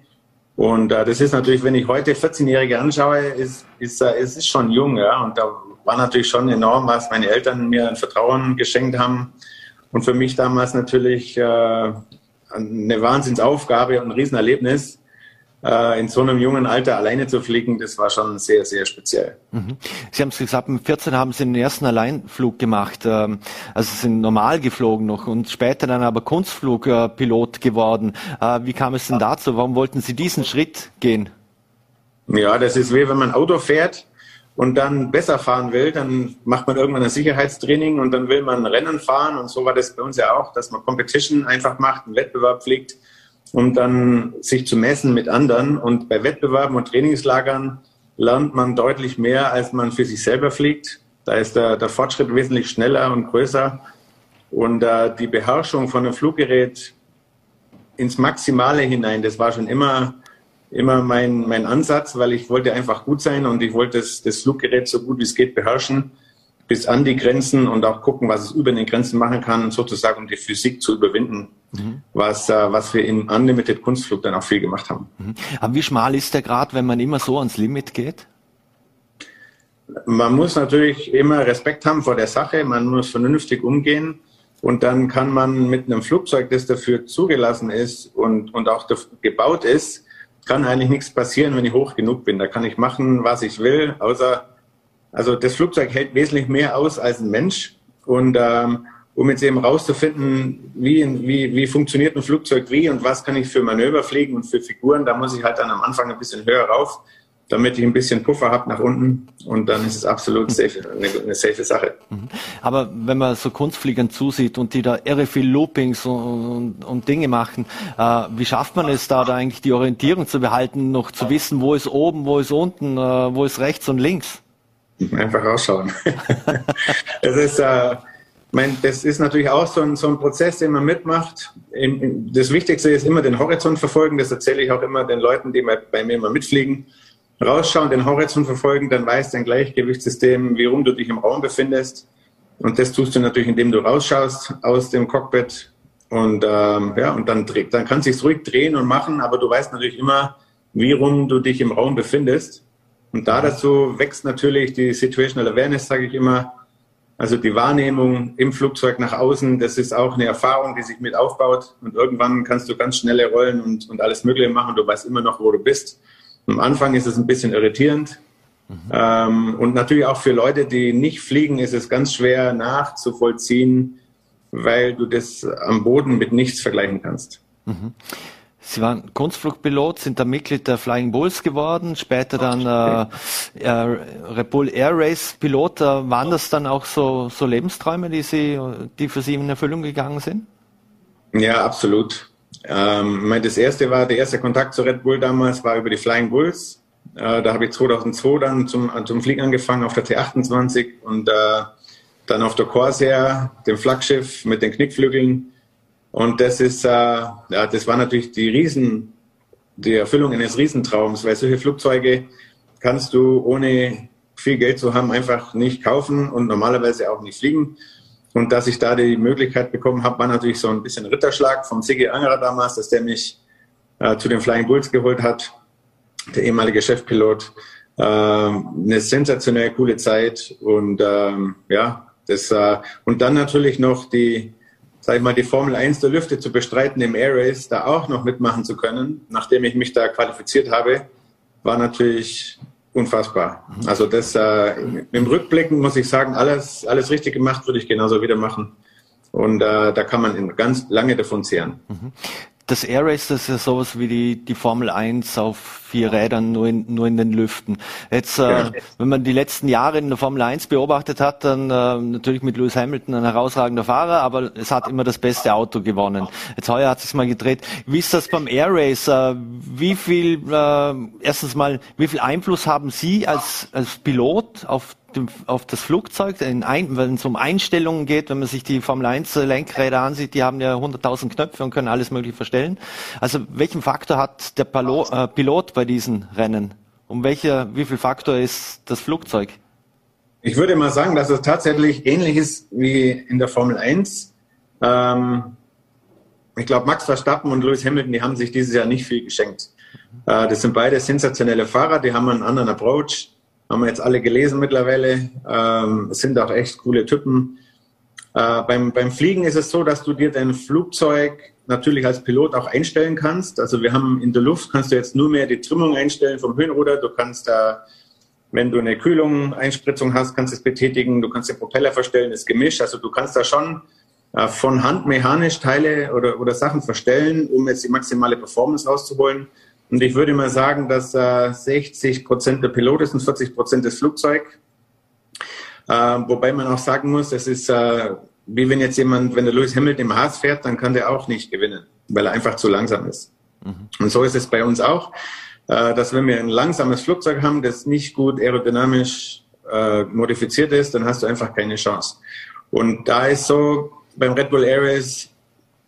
Und äh, das ist natürlich, wenn ich heute 14-Jährige anschaue, ist, ist, äh, es ist schon jung, ja. Und da war natürlich schon enorm, was meine Eltern mir ein Vertrauen geschenkt haben. Und für mich damals natürlich äh, eine Wahnsinnsaufgabe und ein Riesenerlebnis in so einem jungen Alter alleine zu fliegen, das war schon sehr, sehr speziell. Mhm. Sie haben es gesagt, mit 14 haben Sie den ersten Alleinflug gemacht, ähm, also sind normal geflogen noch und später dann aber Kunstflugpilot geworden. Äh, wie kam es denn dazu? Warum wollten Sie diesen Schritt gehen? Ja, das ist wie wenn man Auto fährt und dann besser fahren will, dann macht man irgendwann ein Sicherheitstraining und dann will man Rennen fahren und so war das bei uns ja auch, dass man Competition einfach macht, einen Wettbewerb fliegt um dann sich zu messen mit anderen. Und bei Wettbewerben und Trainingslagern lernt man deutlich mehr, als man für sich selber fliegt. Da ist der, der Fortschritt wesentlich schneller und größer. Und äh, die Beherrschung von einem Fluggerät ins Maximale hinein, das war schon immer, immer mein, mein Ansatz, weil ich wollte einfach gut sein und ich wollte das, das Fluggerät so gut wie es geht beherrschen bis an die Grenzen und auch gucken, was es über den Grenzen machen kann, sozusagen um die Physik zu überwinden, mhm. was, äh, was wir im Unlimited Kunstflug dann auch viel gemacht haben. Mhm. Aber wie schmal ist der Grad, wenn man immer so ans Limit geht? Man muss natürlich immer Respekt haben vor der Sache, man muss vernünftig umgehen und dann kann man mit einem Flugzeug, das dafür zugelassen ist und, und auch gebaut ist, kann eigentlich nichts passieren, wenn ich hoch genug bin. Da kann ich machen, was ich will, außer also das Flugzeug hält wesentlich mehr aus als ein Mensch. Und ähm, um jetzt eben rauszufinden, wie, wie, wie funktioniert ein Flugzeug wie und was kann ich für Manöver fliegen und für Figuren, da muss ich halt dann am Anfang ein bisschen höher rauf, damit ich ein bisschen Puffer habe nach unten und dann ist es absolut safe, eine, eine safe Sache. Mhm. Aber wenn man so Kunstfliegern zusieht und die da irre viel Loopings und, und, und Dinge machen, äh, wie schafft man es da, da eigentlich die Orientierung zu behalten, noch zu wissen, wo ist oben, wo ist unten, äh, wo ist rechts und links? Einfach rausschauen. das, ist, äh, mein, das ist natürlich auch so ein, so ein Prozess, den man mitmacht. Das Wichtigste ist immer den Horizont verfolgen. Das erzähle ich auch immer den Leuten, die bei mir immer mitfliegen. Rausschauen, den Horizont verfolgen, dann weiß dein Gleichgewichtssystem, wie rum du dich im Raum befindest. Und das tust du natürlich, indem du rausschaust aus dem Cockpit. Und ähm, ja, und dann, dann kannst du es ruhig drehen und machen, aber du weißt natürlich immer, wie rum du dich im Raum befindest. Und da dazu wächst natürlich die Situational Awareness, sage ich immer. Also die Wahrnehmung im Flugzeug nach außen, das ist auch eine Erfahrung, die sich mit aufbaut. Und irgendwann kannst du ganz schnelle Rollen und, und alles Mögliche machen. Du weißt immer noch, wo du bist. Am Anfang ist es ein bisschen irritierend. Mhm. Ähm, und natürlich auch für Leute, die nicht fliegen, ist es ganz schwer nachzuvollziehen, weil du das am Boden mit nichts vergleichen kannst. Mhm. Sie waren Kunstflugpilot, sind dann Mitglied der Flying Bulls geworden, später dann äh, äh, Red Bull Air Race Pilot. Äh, waren das dann auch so, so Lebensträume, die Sie, die für Sie in Erfüllung gegangen sind? Ja, absolut. Ähm, das erste war, der erste Kontakt zu Red Bull damals war über die Flying Bulls. Äh, da habe ich 2002 dann zum, zum Fliegen angefangen auf der T28 und äh, dann auf der Corsair, dem Flaggschiff mit den Knickflügeln und das ist, äh, ja, das war natürlich die Riesen, die Erfüllung eines Riesentraums, weil solche Flugzeuge kannst du ohne viel Geld zu haben einfach nicht kaufen und normalerweise auch nicht fliegen. Und dass ich da die Möglichkeit bekommen habe, war natürlich so ein bisschen Ritterschlag vom Sigi Angerer damals, dass der mich äh, zu den Flying Bulls geholt hat, der ehemalige Chefpilot. Äh, eine sensationell coole Zeit und ähm, ja, das äh, und dann natürlich noch die sag ich mal, die Formel 1 der Lüfte zu bestreiten im Air Race, da auch noch mitmachen zu können, nachdem ich mich da qualifiziert habe, war natürlich unfassbar. Mhm. Also das äh, im Rückblicken muss ich sagen, alles, alles richtig gemacht, würde ich genauso wieder machen. Und äh, da kann man ganz lange davon zehren. Das Air Race, das ist ja sowas wie die, die Formel 1 auf vier Rädern, nur in, nur in den Lüften. Jetzt, äh, wenn man die letzten Jahre in der Formel 1 beobachtet hat, dann äh, natürlich mit Lewis Hamilton ein herausragender Fahrer, aber es hat immer das beste Auto gewonnen. Jetzt heuer hat es mal gedreht. Wie ist das beim Air Race? Äh, wie viel, äh, erstens mal, wie viel Einfluss haben Sie als, als Pilot auf dem, auf das Flugzeug, wenn es um Einstellungen geht, wenn man sich die Formel 1 Lenkräder ansieht, die haben ja 100.000 Knöpfe und können alles mögliche verstellen. Also welchen Faktor hat der Palo, äh, Pilot bei diesen Rennen? Um welcher, wie viel Faktor ist das Flugzeug? Ich würde mal sagen, dass es tatsächlich ähnlich ist wie in der Formel 1. Ähm, ich glaube, Max Verstappen und Lewis Hamilton, die haben sich dieses Jahr nicht viel geschenkt. Äh, das sind beide sensationelle Fahrer, die haben einen anderen Approach haben wir jetzt alle gelesen mittlerweile. Ähm, sind auch echt coole Typen. Äh, beim, beim Fliegen ist es so, dass du dir dein Flugzeug natürlich als Pilot auch einstellen kannst. Also wir haben in der Luft, kannst du jetzt nur mehr die Trimmung einstellen vom Höhenruder. Du kannst da, wenn du eine Kühlung, Einspritzung hast, kannst du es betätigen. Du kannst den Propeller verstellen, das Gemisch. Also du kannst da schon äh, von Hand mechanisch Teile oder, oder Sachen verstellen, um jetzt die maximale Performance rauszuholen. Und ich würde mal sagen, dass äh, 60 Prozent der Pilot ist und 40 Prozent des Flugzeug. Äh, wobei man auch sagen muss, es ist äh, wie wenn jetzt jemand, wenn der Lewis Hamilton im Haas fährt, dann kann der auch nicht gewinnen, weil er einfach zu langsam ist. Mhm. Und so ist es bei uns auch, äh, dass wenn wir ein langsames Flugzeug haben, das nicht gut aerodynamisch äh, modifiziert ist, dann hast du einfach keine Chance. Und da ist so beim Red Bull Race,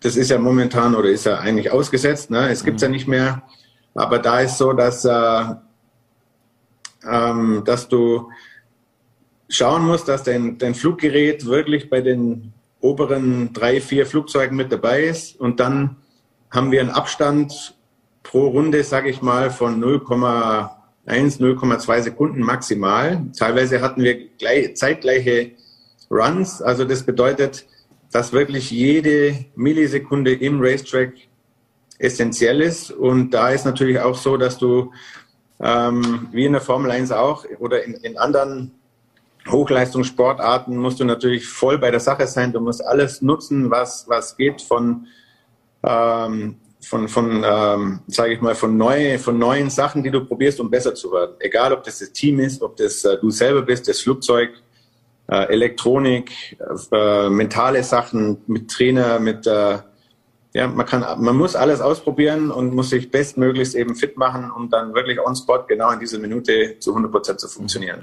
das ist ja momentan oder ist ja eigentlich ausgesetzt, ne? es gibt es mhm. ja nicht mehr, aber da ist so, dass, äh, ähm, dass du schauen musst, dass dein, dein Fluggerät wirklich bei den oberen drei, vier Flugzeugen mit dabei ist. Und dann haben wir einen Abstand pro Runde, sage ich mal, von 0,1, 0,2 Sekunden maximal. Teilweise hatten wir gleich, zeitgleiche Runs. Also das bedeutet, dass wirklich jede Millisekunde im Racetrack essentiell ist. Und da ist natürlich auch so, dass du ähm, wie in der Formel 1 auch oder in, in anderen Hochleistungssportarten musst du natürlich voll bei der Sache sein. Du musst alles nutzen, was, was geht von, ähm, von, von ähm, sage ich mal, von, neue, von neuen Sachen, die du probierst, um besser zu werden. Egal, ob das das Team ist, ob das äh, du selber bist, das Flugzeug, äh, Elektronik, äh, mentale Sachen mit Trainer, mit äh, ja, man kann, man muss alles ausprobieren und muss sich bestmöglichst eben fit machen, um dann wirklich on spot genau in dieser Minute zu 100 Prozent zu funktionieren.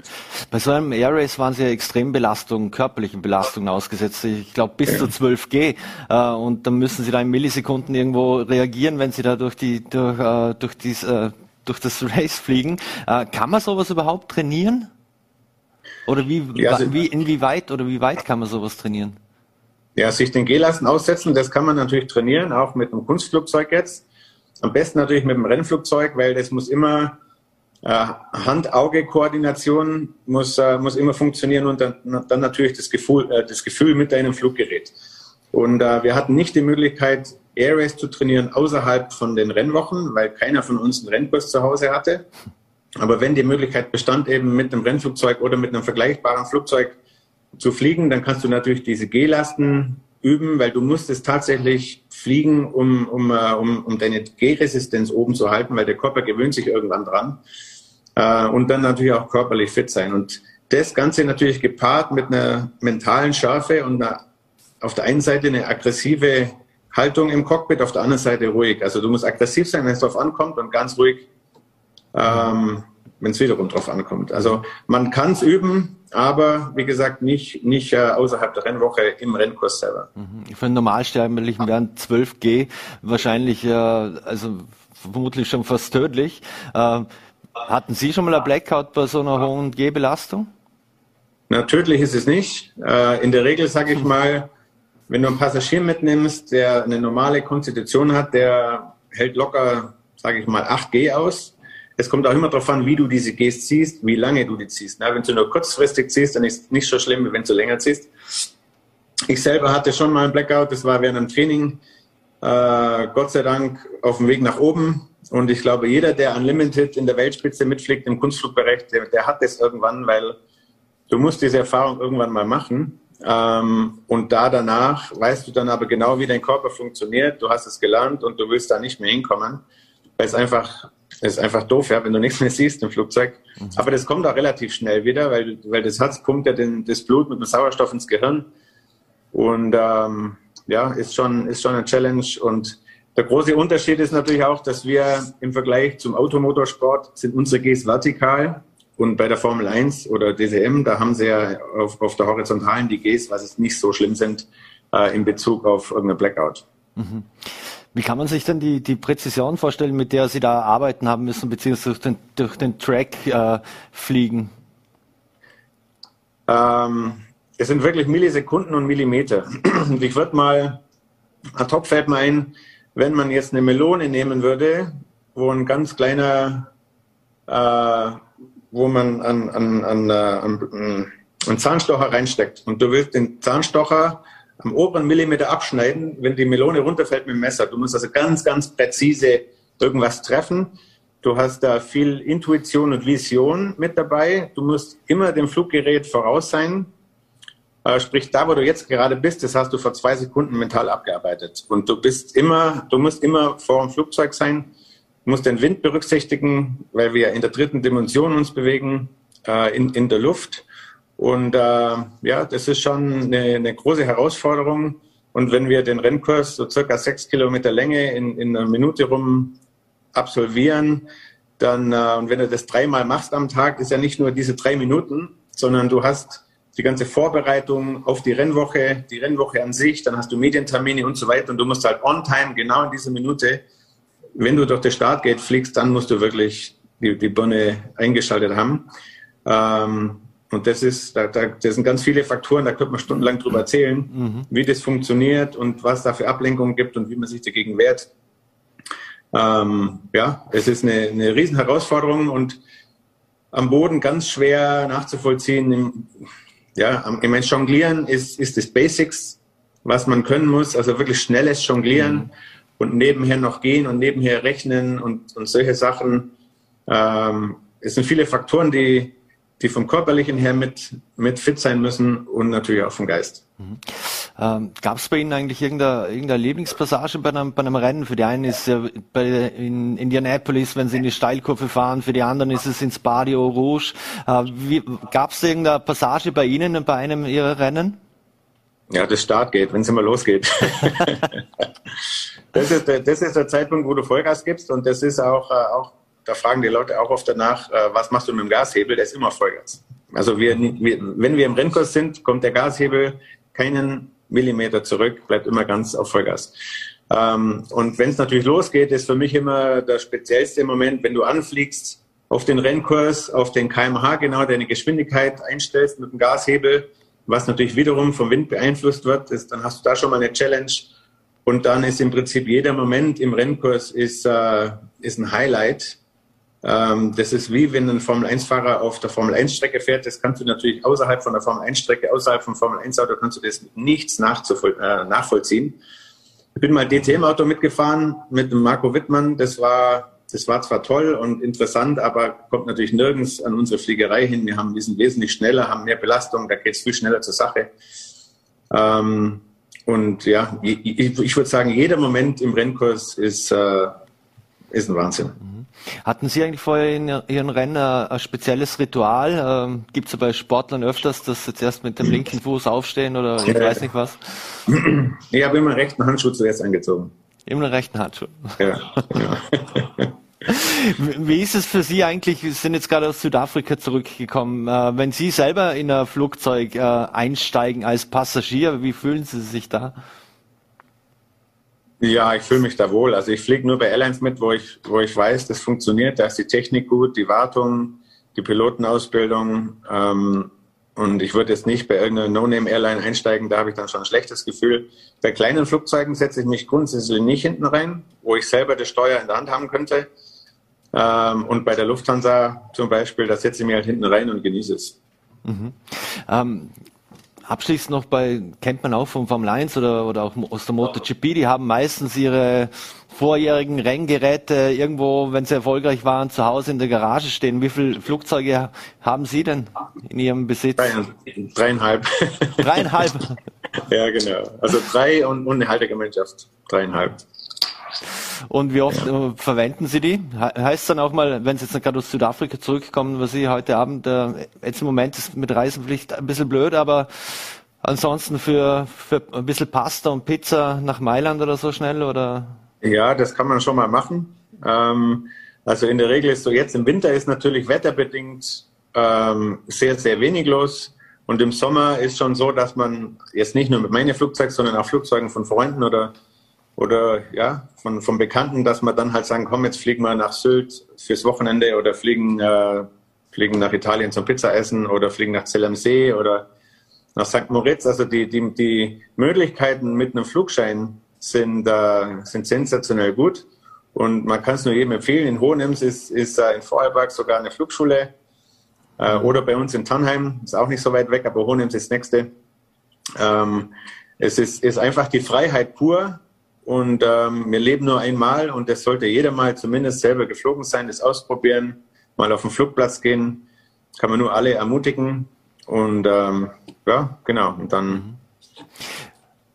Bei so einem Air Race waren Sie ja Extrembelastungen, körperlichen Belastungen ausgesetzt. Ich glaube bis zu 12 G. Äh, und dann müssen Sie da in Millisekunden irgendwo reagieren, wenn Sie da durch die, durch, äh, durch dies, äh, durch das Race fliegen. Äh, kann man sowas überhaupt trainieren? Oder wie, ja, also, wie, inwieweit oder wie weit kann man sowas trainieren? Ja, sich den G-Lasten aussetzen, das kann man natürlich trainieren, auch mit einem Kunstflugzeug jetzt. Am besten natürlich mit dem Rennflugzeug, weil das muss immer äh, Hand-Auge-Koordination muss, äh, muss immer funktionieren und dann, dann natürlich das Gefühl, äh, das Gefühl mit deinem Fluggerät. Und äh, wir hatten nicht die Möglichkeit, Air Race zu trainieren außerhalb von den Rennwochen, weil keiner von uns einen Rennkurs zu Hause hatte. Aber wenn die Möglichkeit bestand, eben mit einem Rennflugzeug oder mit einem vergleichbaren Flugzeug zu fliegen, dann kannst du natürlich diese G-Lasten üben, weil du musst es tatsächlich fliegen, um, um, äh, um, um deine G-Resistenz oben zu halten, weil der Körper gewöhnt sich irgendwann dran. Äh, und dann natürlich auch körperlich fit sein. Und das Ganze natürlich gepaart mit einer mentalen Schärfe und einer, auf der einen Seite eine aggressive Haltung im Cockpit, auf der anderen Seite ruhig. Also du musst aggressiv sein, wenn es darauf ankommt und ganz ruhig, ähm, wenn es wiederum darauf ankommt. Also man kann es üben, aber wie gesagt, nicht, nicht äh, außerhalb der Rennwoche im Rennkurs selber. Mhm. Für einen Normalsterblichen wären 12G wahrscheinlich, äh, also vermutlich schon fast tödlich. Äh, hatten Sie schon mal ein Blackout bei so einer hohen G-Belastung? Na, tödlich ist es nicht. Äh, in der Regel sage ich mal, wenn du einen Passagier mitnimmst, der eine normale Konstitution hat, der hält locker, sage ich mal, 8G aus es kommt auch immer darauf an, wie du diese Gs ziehst, wie lange du die ziehst. Na, wenn du nur kurzfristig ziehst, dann ist es nicht so schlimm, wie wenn du länger ziehst. Ich selber hatte schon mal ein Blackout, das war während einem Training, äh, Gott sei Dank auf dem Weg nach oben. Und ich glaube, jeder, der Unlimited in der Weltspitze mitfliegt im Kunstflugbereich, der, der hat das irgendwann, weil du musst diese Erfahrung irgendwann mal machen. Ähm, und da danach weißt du dann aber genau, wie dein Körper funktioniert. Du hast es gelernt und du willst da nicht mehr hinkommen, weil es einfach das ist einfach doof, ja, wenn du nichts mehr siehst im Flugzeug. Mhm. Aber das kommt auch relativ schnell wieder, weil, weil das Herz pumpt ja den, das Blut mit dem Sauerstoff ins Gehirn. Und ähm, ja, ist schon, ist schon eine Challenge. Und der große Unterschied ist natürlich auch, dass wir im Vergleich zum Automotorsport sind unsere Gs vertikal. Und bei der Formel 1 oder DCM, da haben sie ja auf, auf der horizontalen die Gs, was es nicht so schlimm sind, äh, in Bezug auf irgendeine Blackout. Mhm. Wie kann man sich denn die, die Präzision vorstellen, mit der Sie da arbeiten haben müssen, beziehungsweise durch den, durch den Track äh, fliegen? Ähm, es sind wirklich Millisekunden und Millimeter. Und ich würde mal, ad hoc fällt mir ein, wenn man jetzt eine Melone nehmen würde, wo ein ganz kleiner, äh, wo man an, an, an, äh, an, an einen Zahnstocher reinsteckt und du willst den Zahnstocher am oberen Millimeter abschneiden, wenn die Melone runterfällt mit dem Messer. Du musst also ganz, ganz präzise irgendwas treffen. Du hast da viel Intuition und Vision mit dabei. Du musst immer dem Fluggerät voraus sein. Äh, sprich, da, wo du jetzt gerade bist, das hast du vor zwei Sekunden mental abgearbeitet. Und du bist immer, du musst immer vor dem Flugzeug sein, musst den Wind berücksichtigen, weil wir in der dritten Dimension uns bewegen, äh, in, in der Luft. Und äh, ja, das ist schon eine, eine große Herausforderung. Und wenn wir den Rennkurs so circa sechs Kilometer Länge in, in einer Minute rum absolvieren, dann, äh, und wenn du das dreimal machst am Tag, ist ja nicht nur diese drei Minuten, sondern du hast die ganze Vorbereitung auf die Rennwoche, die Rennwoche an sich, dann hast du Medientermine und so weiter und du musst halt on time, genau in dieser Minute, wenn du durch das Startgate fliegst, dann musst du wirklich die, die Birne eingeschaltet haben. Ähm, und das ist, da, da, das sind ganz viele Faktoren, da könnte man stundenlang drüber erzählen, mhm. wie das funktioniert und was da für Ablenkungen gibt und wie man sich dagegen wehrt. Ähm, ja, es ist eine, eine riesen Herausforderung und am Boden ganz schwer nachzuvollziehen. Ja, ich meine, Jonglieren ist, ist das Basics, was man können muss, also wirklich schnelles Jonglieren mhm. und nebenher noch gehen und nebenher rechnen und, und solche Sachen. Ähm, es sind viele Faktoren, die, die vom Körperlichen her mit, mit fit sein müssen und natürlich auch vom Geist. Mhm. Ähm, Gab es bei Ihnen eigentlich irgendeine, irgendeine Lieblingspassage bei einem, bei einem Rennen? Für die einen ist ja bei, in Indianapolis, wenn sie in die Steilkurve fahren, für die anderen ist es ins Badio Rouge. Äh, Gab es irgendeine Passage bei Ihnen bei einem Ihrer Rennen? Ja, das Start geht, wenn es immer losgeht. das, ist der, das ist der Zeitpunkt, wo du Vollgas gibst und das ist auch, äh, auch da fragen die Leute auch oft danach, äh, was machst du mit dem Gashebel? Der ist immer Vollgas. Also wir, wir, wenn wir im Rennkurs sind, kommt der Gashebel keinen Millimeter zurück, bleibt immer ganz auf Vollgas. Ähm, und wenn es natürlich losgeht, ist für mich immer der speziellste Moment, wenn du anfliegst, auf den Rennkurs, auf den kmh genau deine Geschwindigkeit einstellst mit dem Gashebel, was natürlich wiederum vom Wind beeinflusst wird, ist, dann hast du da schon mal eine Challenge. Und dann ist im Prinzip jeder Moment im Rennkurs ist, äh, ist ein Highlight. Ähm, das ist wie wenn ein Formel-1-Fahrer auf der Formel-1-Strecke fährt. Das kannst du natürlich außerhalb von der Formel-1-Strecke, außerhalb vom Formel-1-Auto, kannst du das nichts nachzuvoll äh, nachvollziehen. Ich bin mal DTM-Auto mitgefahren mit Marco Wittmann. Das war, das war zwar toll und interessant, aber kommt natürlich nirgends an unsere Fliegerei hin. Wir haben, wir sind wesentlich schneller, haben mehr Belastung, da geht es viel schneller zur Sache. Ähm, und ja, ich, ich würde sagen, jeder Moment im Rennkurs ist, äh, ist ein Wahnsinn. Hatten Sie eigentlich vorher in Ihren Rennen ein spezielles Ritual? Ähm, Gibt es bei Sportlern öfters, dass sie zuerst mit dem linken Fuß aufstehen oder ich weiß nicht was? Ich habe immer einen rechten Handschuh zuerst angezogen. Immer einen rechten Handschuh? Ja. ja. Wie ist es für Sie eigentlich? Sie sind jetzt gerade aus Südafrika zurückgekommen. Äh, wenn Sie selber in ein Flugzeug äh, einsteigen als Passagier, wie fühlen Sie sich da? Ja, ich fühle mich da wohl. Also ich fliege nur bei Airlines mit, wo ich, wo ich weiß, das funktioniert. Da ist die Technik gut, die Wartung, die Pilotenausbildung. Ähm, und ich würde jetzt nicht bei irgendeiner No-Name-Airline einsteigen, da habe ich dann schon ein schlechtes Gefühl. Bei kleinen Flugzeugen setze ich mich grundsätzlich nicht hinten rein, wo ich selber das Steuer in der Hand haben könnte. Ähm, und bei der Lufthansa zum Beispiel, da setze ich mich halt hinten rein und genieße es. Mhm. Ähm, Abschließend noch bei, kennt man auch vom Formel 1 oder, oder auch aus der MotoGP, die haben meistens ihre vorjährigen Renngeräte irgendwo, wenn sie erfolgreich waren, zu Hause in der Garage stehen. Wie viele Flugzeuge haben Sie denn in Ihrem Besitz? Dreieinhalb. Dreieinhalb? ja, genau. Also drei und, und eine Haltegemeinschaft. Dreieinhalb. Und wie oft ja. Äh, verwenden Sie die? Heißt dann auch mal, wenn Sie jetzt gerade aus Südafrika zurückkommen, was Sie heute Abend, äh, jetzt im Moment ist mit Reisenpflicht ein bisschen blöd, aber ansonsten für, für ein bisschen Pasta und Pizza nach Mailand oder so schnell oder? Ja, das kann man schon mal machen. Ähm, also in der Regel ist so, jetzt im Winter ist natürlich wetterbedingt ähm, sehr, sehr wenig los. Und im Sommer ist schon so, dass man jetzt nicht nur mit meinen Flugzeugen, sondern auch Flugzeugen von Freunden oder oder ja, von, von Bekannten, dass man dann halt sagen, komm, jetzt fliegen wir nach Sylt fürs Wochenende oder fliegen, äh, fliegen nach Italien zum Pizzaessen oder fliegen nach Zell am See oder nach St. Moritz. Also die, die, die Möglichkeiten mit einem Flugschein sind, äh, sind sensationell gut. Und man kann es nur jedem empfehlen. In Hohenems ist, ist äh, in Vorarlberg sogar eine Flugschule. Äh, oder bei uns in Tannheim, ist auch nicht so weit weg, aber Hohenems ist das nächste. Ähm, es ist, ist einfach die Freiheit pur. Und ähm, wir leben nur einmal und das sollte jeder mal zumindest selber geflogen sein, das ausprobieren, mal auf den Flugplatz gehen. Kann man nur alle ermutigen. Und ähm, ja, genau. Und dann. Mhm.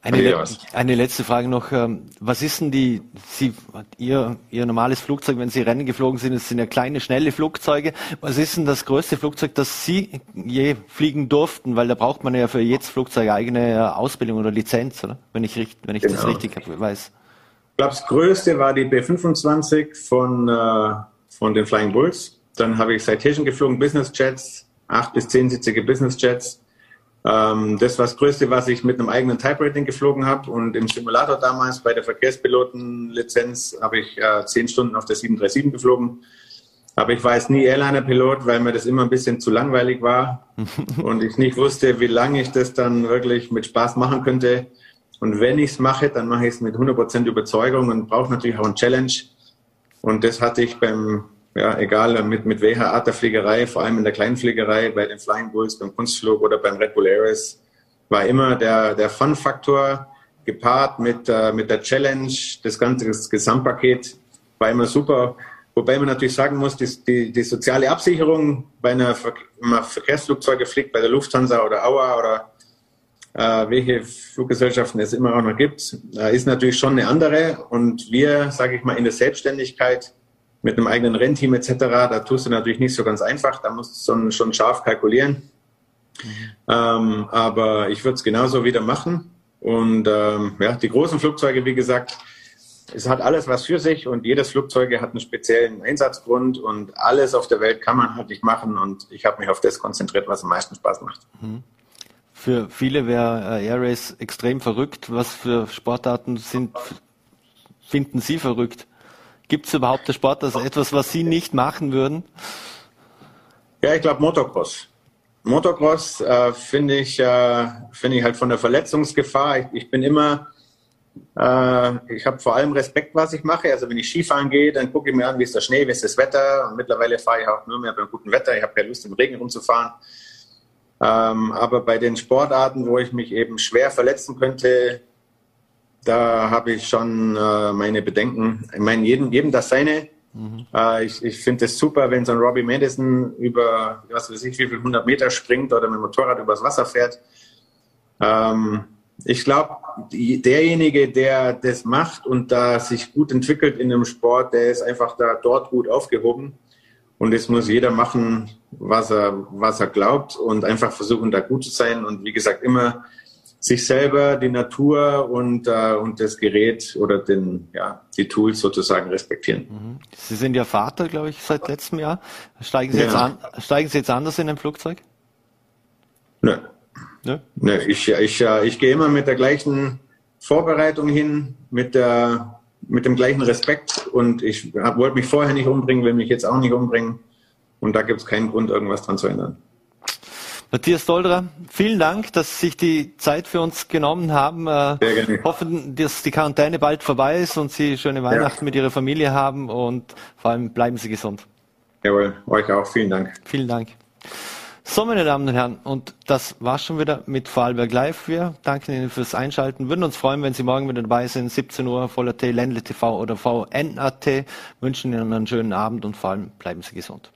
Eine, le eine letzte Frage noch. Ähm, was ist denn die, Sie, Ihr, Ihr normales Flugzeug, wenn Sie Rennen geflogen sind, das sind ja kleine, schnelle Flugzeuge. Was ist denn das größte Flugzeug, das Sie je fliegen durften? Weil da braucht man ja für jedes Flugzeug eigene Ausbildung oder Lizenz, oder? Wenn ich, wenn ich genau. das richtig weiß. Ich glaube, das größte war die B25 von, äh, von den Flying Bulls. Dann habe ich Citation geflogen, Business Jets, acht bis zehnsitzige Business Jets. Ähm, das war das Größte, was ich mit einem eigenen Type-Rating geflogen habe. Und im Simulator damals bei der Verkehrspilotenlizenz habe ich äh, zehn Stunden auf der 737 geflogen. Aber ich war jetzt nie Airliner-Pilot, weil mir das immer ein bisschen zu langweilig war und ich nicht wusste, wie lange ich das dann wirklich mit Spaß machen könnte. Und wenn ich es mache, dann mache ich es mit 100% Überzeugung und brauche natürlich auch ein Challenge. Und das hatte ich beim ja, egal mit, mit welcher Art der Fliegerei, vor allem in der Kleinfliegerei, bei den Flying Bulls, beim Kunstflug oder beim Red Bull Ares, war immer der, der Fun-Faktor gepaart mit, äh, mit der Challenge, das ganze das Gesamtpaket war immer super. Wobei man natürlich sagen muss, die, die, die soziale Absicherung bei einer Ver man Verkehrsflugzeuge fliegt, bei der Lufthansa oder AUA oder äh, welche Fluggesellschaften es immer auch noch gibt, äh, ist natürlich schon eine andere. Und wir, sage ich mal, in der Selbstständigkeit mit einem eigenen Rennteam etc., da tust du natürlich nicht so ganz einfach, da musst du schon scharf kalkulieren. Mhm. Ähm, aber ich würde es genauso wieder machen. Und ähm, ja, die großen Flugzeuge, wie gesagt, es hat alles was für sich und jedes Flugzeug hat einen speziellen Einsatzgrund und alles auf der Welt kann man halt nicht machen und ich habe mich auf das konzentriert, was am meisten Spaß macht. Mhm. Für viele wäre äh, Air Race extrem verrückt. Was für Sportarten sind, finden Sie verrückt? Gibt es überhaupt der Sport, das etwas, was Sie nicht machen würden? Ja, ich glaube Motocross. Motocross äh, finde ich, äh, finde ich halt von der Verletzungsgefahr. Ich, ich bin immer, äh, ich habe vor allem Respekt, was ich mache. Also wenn ich Skifahren gehe, dann gucke ich mir an, wie ist der Schnee, wie ist das Wetter. Und mittlerweile fahre ich auch nur mehr beim guten Wetter. Ich habe keine Lust, im Regen rumzufahren. Ähm, aber bei den Sportarten, wo ich mich eben schwer verletzen könnte, da habe ich schon äh, meine Bedenken. Ich meine, jedem, jedem das seine. Mhm. Äh, ich ich finde es super, wenn so ein Robbie Madison über, was weiß ich, wie viel 100 Meter springt oder mit dem Motorrad übers Wasser fährt. Ähm, ich glaube, derjenige, der das macht und da sich gut entwickelt in einem Sport, der ist einfach da dort gut aufgehoben. Und es muss jeder machen, was er, was er glaubt und einfach versuchen, da gut zu sein. Und wie gesagt, immer sich selber, die Natur und, äh, und das Gerät oder den, ja, die Tools sozusagen respektieren. Mhm. Sie sind ja Vater, glaube ich, seit letztem Jahr. Steigen Sie, ja. jetzt, an, steigen Sie jetzt anders in ein Flugzeug? Nö. Nö? Nö ich, ich, äh, ich gehe immer mit der gleichen Vorbereitung hin, mit, der, mit dem gleichen Respekt und ich wollte mich vorher nicht umbringen, will mich jetzt auch nicht umbringen und da gibt es keinen Grund, irgendwas dran zu ändern. Matthias Dolderer, vielen Dank, dass Sie sich die Zeit für uns genommen haben. Äh, Sehr gerne. Hoffen, dass die Quarantäne bald vorbei ist und Sie schöne Weihnachten ja. mit Ihrer Familie haben und vor allem bleiben Sie gesund. Jawohl, euch auch. Vielen Dank. Vielen Dank. So, meine Damen und Herren, und das war's schon wieder mit Vorarlberg Live. Wir danken Ihnen fürs Einschalten. Würden uns freuen, wenn Sie morgen wieder dabei sind. 17 Uhr, Voller T, Ländle TV oder VNAT. Wünschen Ihnen einen schönen Abend und vor allem bleiben Sie gesund.